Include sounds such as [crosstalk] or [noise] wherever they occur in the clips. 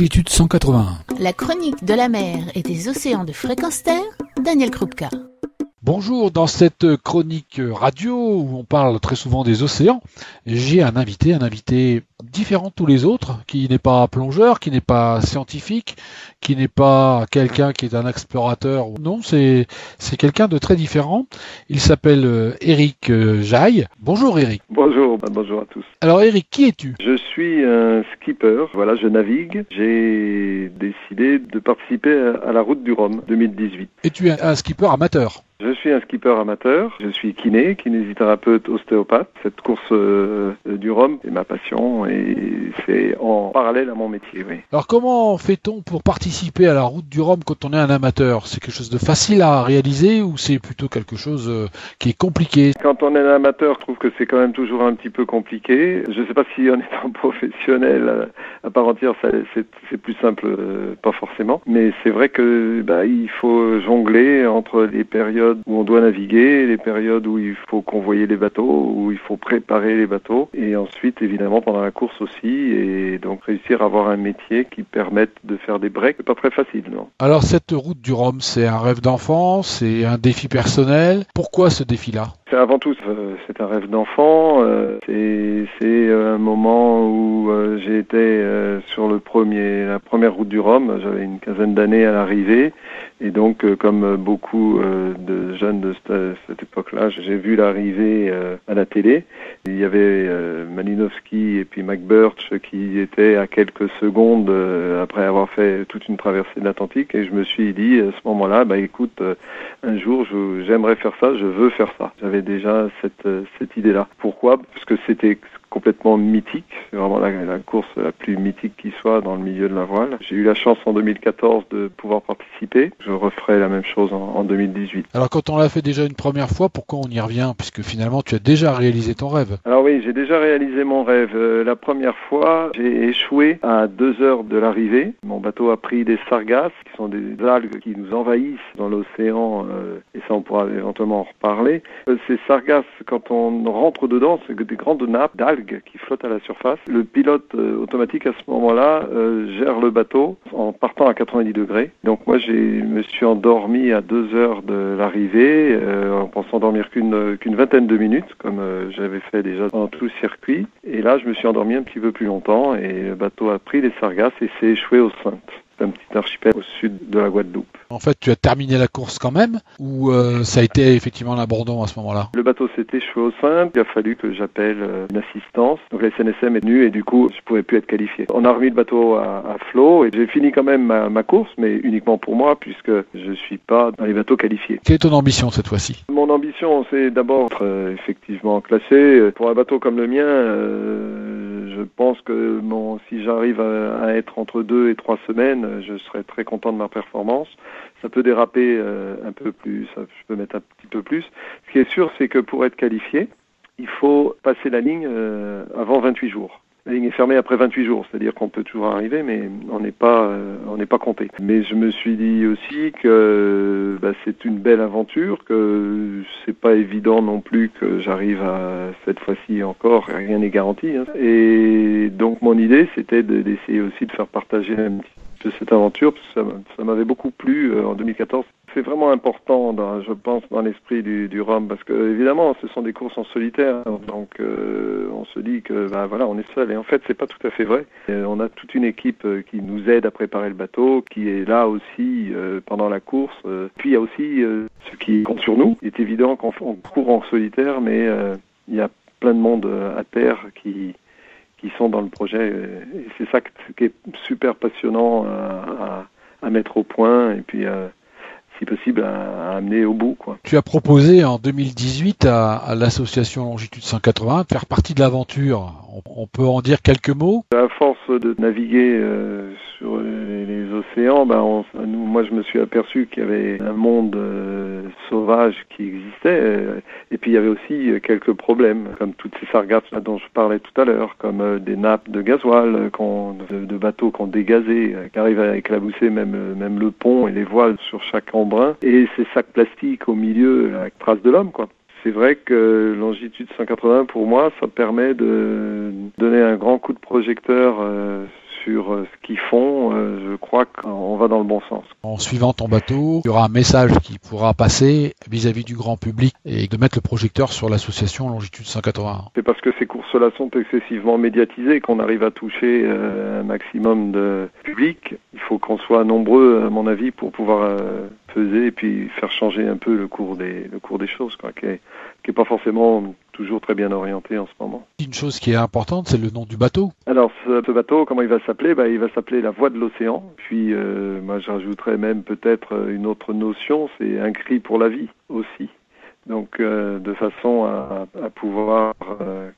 longitude 181. La chronique de la mer et des océans de fréquence terre, Daniel Krupka. Bonjour, dans cette chronique radio où on parle très souvent des océans, j'ai un invité, un invité différent de tous les autres, qui n'est pas plongeur, qui n'est pas scientifique, qui n'est pas quelqu'un qui est un explorateur. Non, c'est quelqu'un de très différent. Il s'appelle Eric euh, Jaille. Bonjour Eric. Bonjour, bah, bonjour à tous. Alors Eric, qui es-tu? Je suis un skipper, voilà, je navigue. J'ai décidé de participer à la route du Rhum 2018. Et tu es un skipper amateur? Je suis un skipper amateur, je suis kiné, kinésithérapeute, ostéopathe. Cette course euh, du Rhum est ma passion et c'est en parallèle à mon métier. Oui. Alors comment fait-on pour participer à la route du Rhum quand on est un amateur? C'est quelque chose de facile à réaliser ou c'est plutôt quelque chose euh, qui est compliqué? Quand on est un amateur, je trouve que c'est quand même toujours un petit peu compliqué. Je ne sais pas si en [laughs] étant professionnel euh, à part entière, c'est plus simple, pas forcément. Mais c'est vrai que bah, il faut jongler entre les périodes où on doit naviguer, les périodes où il faut convoyer les bateaux, où il faut préparer les bateaux, et ensuite évidemment pendant la course aussi, et donc réussir à avoir un métier qui permette de faire des breaks, c'est pas très facile, non. Alors cette route du Rhum, c'est un rêve d'enfant, c'est un défi personnel. Pourquoi ce défi-là? C'est avant tout, euh, c'est un rêve d'enfant. Euh, c'est un moment où euh, j'ai été sur le premier, la première route du Rhum. J'avais une quinzaine d'années à l'arrivée, et donc, comme beaucoup de jeunes de cette, époque-là, j'ai vu l'arrivée à la télé. Il y avait Malinowski et puis McBurch qui étaient à quelques secondes après avoir fait toute une traversée de l'Atlantique, et je me suis dit à ce moment-là, bah écoute, un jour, j'aimerais faire ça, je veux faire ça. J'avais déjà cette, cette idée-là. Pourquoi? Parce que c'était complètement mythique. C'est vraiment la, course la plus mythique qui soit dans le milieu de la voile. J'ai eu la chance en 2014 de pouvoir participer. Je referai la même chose en, 2018. Alors quand on l'a fait déjà une première fois, pourquoi on y revient? Puisque finalement tu as déjà réalisé ton rêve. Alors oui, j'ai déjà réalisé mon rêve. Euh, la première fois, j'ai échoué à deux heures de l'arrivée. Mon bateau a pris des sargasses, qui sont des algues qui nous envahissent dans l'océan, euh, et ça on pourra éventuellement en reparler. Euh, ces sargasses, quand on rentre dedans, c'est des grandes nappes d'algues qui flotte à la surface. Le pilote euh, automatique à ce moment-là euh, gère le bateau en partant à 90 degrés. Donc moi, je me suis endormi à deux heures de l'arrivée euh, en pensant dormir qu'une qu'une vingtaine de minutes, comme j'avais fait déjà dans tout le circuit. Et là, je me suis endormi un petit peu plus longtemps et le bateau a pris les sargasses et s'est échoué au Saintes un petit archipel au sud de la Guadeloupe. En fait, tu as terminé la course quand même ou euh, ça a été effectivement l'abandon à ce moment-là? Le bateau s'était échoué au sein, il a fallu que j'appelle euh, une assistance. Donc la SNSM est venue et du coup, je pouvais plus être qualifié. On a remis le bateau à, flot et j'ai fini quand même ma, course, mais uniquement pour moi puisque je suis pas dans les bateaux qualifiés. Quelle est ton ambition cette fois-ci? Mon ambition, c'est d'abord euh, effectivement classé. Pour un bateau comme le mien, je pense que bon, si j'arrive à, être entre deux et trois semaines, je serai très content de ma performance. Ça peut déraper euh, un peu plus, je peux mettre un petit peu plus. Ce qui est sûr, c'est que pour être qualifié, il faut passer la ligne euh, avant 28 jours. La ligne est fermée après 28 jours, c'est-à-dire qu'on peut toujours arriver, mais on n'est pas, euh, on n'est pas compté. Mais je me suis dit aussi que bah, c'est une belle aventure, que c'est pas évident non plus que j'arrive à cette fois-ci encore, rien n'est garanti. Hein. Et donc mon idée, c'était d'essayer aussi de faire partager un petit peu cette aventure, parce que ça, m'avait beaucoup plu euh, en 2014 c'est vraiment important, je pense, dans l'esprit du, du Rhum, parce que évidemment, ce sont des courses en solitaire, donc euh, on se dit que ben voilà, on est seul, et en fait, c'est pas tout à fait vrai. on a toute une équipe euh, qui nous aide à préparer le bateau, qui est là aussi euh, pendant la course. Puis il y a aussi ce qui compte sur nous. Il est évident qu'on court en solitaire, mais il y a plein de monde à terre qui sont dans le projet, et c'est ça qui est super passionnant à mettre au point, et puis si possible, à, amener au bout. Quoi. Tu as proposé en 2018 à, à l'association Longitude 180 de faire partie de l'aventure. On, peut en dire quelques mots? À force de naviguer euh, sur les, océans, ben nous, moi je me suis aperçu qu'il y avait un monde euh, sauvage qui existait, euh, et puis il y avait aussi quelques problèmes, comme toutes ces sargasses dont je parlais tout à l'heure, comme des nappes de gasoil, de, de, bateaux qu'on dégazé, qui arrivent à éclabousser même, même le pont et les voiles sur chaque embrun, et ces sacs plastiques au milieu avec traces de l'homme, quoi. C'est vrai que longitude 180 pour moi, ça permet de donner un grand coup de projecteur euh, sur euh, ce qu'ils font, je crois qu'on va dans le bon sens. En suivant ton bateau, il y aura un message qui pourra passer vis-à-vis du grand public et de mettre le projecteur sur l'association Longitude 181. C'est parce que ces courses-là sont excessivement médiatisées qu'on arrive à toucher un maximum de public. Il faut qu'on soit nombreux, à mon avis, pour pouvoir peser et puis faire changer un peu le cours des, le cours des choses, quoi, qui est, qui est pas forcément toujours très bien orienté en ce moment. Une chose qui est importante, c'est le nom du bateau. Alors ce, bateau, comment il va s'appeler? Bah, Il va s'appeler la Voix de l'océan. Puis euh, moi j'ajouterais même peut-être une autre notion, c'est un cri pour la vie aussi. Donc euh, de façon à, à pouvoir euh,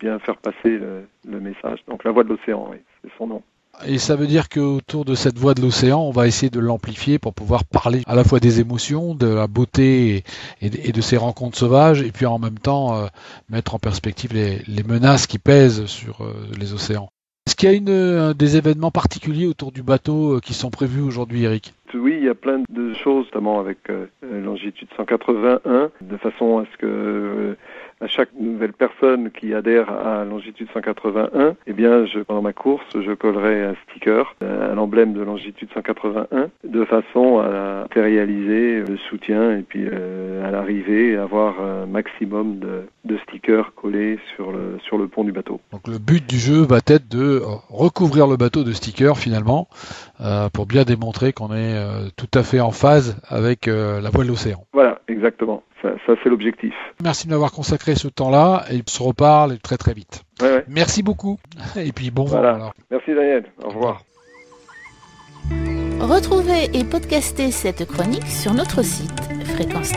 bien faire passer le, le, message. Donc la Voix de l'océan, oui, c'est son nom. Et ça veut dire qu'autour de cette voix de l'océan, on va essayer de l'amplifier pour pouvoir parler à la fois des émotions, de la beauté et, de ces rencontres sauvages, et puis en même temps euh, mettre en perspective les, menaces qui pèsent sur euh, les océans. Est-ce qu'il y a une, des événements particuliers autour du bateau euh, qui sont prévus aujourd'hui, Eric? Oui, il y a plein de choses, notamment avec longitude 181, de façon à ce que à chaque nouvelle personne qui adhère à Longitude 181, eh bien, je, pendant ma course, je collerai un sticker, euh, un emblème de Longitude 181, de façon à matérialiser le soutien et puis euh, à l'arrivée avoir un maximum de, de, stickers collés sur le, sur le pont du bateau. Donc le but du jeu va être de recouvrir le bateau de stickers finalement, euh, pour bien démontrer qu'on est euh, tout à fait en phase avec euh, la voile de l'océan. Voilà, exactement. Ça, c'est l'objectif. Merci de m'avoir consacré ce temps-là et on se reparle très très vite. Merci beaucoup. Et puis bon voilà. Merci Daniel. Au revoir. Retrouvez et podcastez cette chronique sur notre site fréquence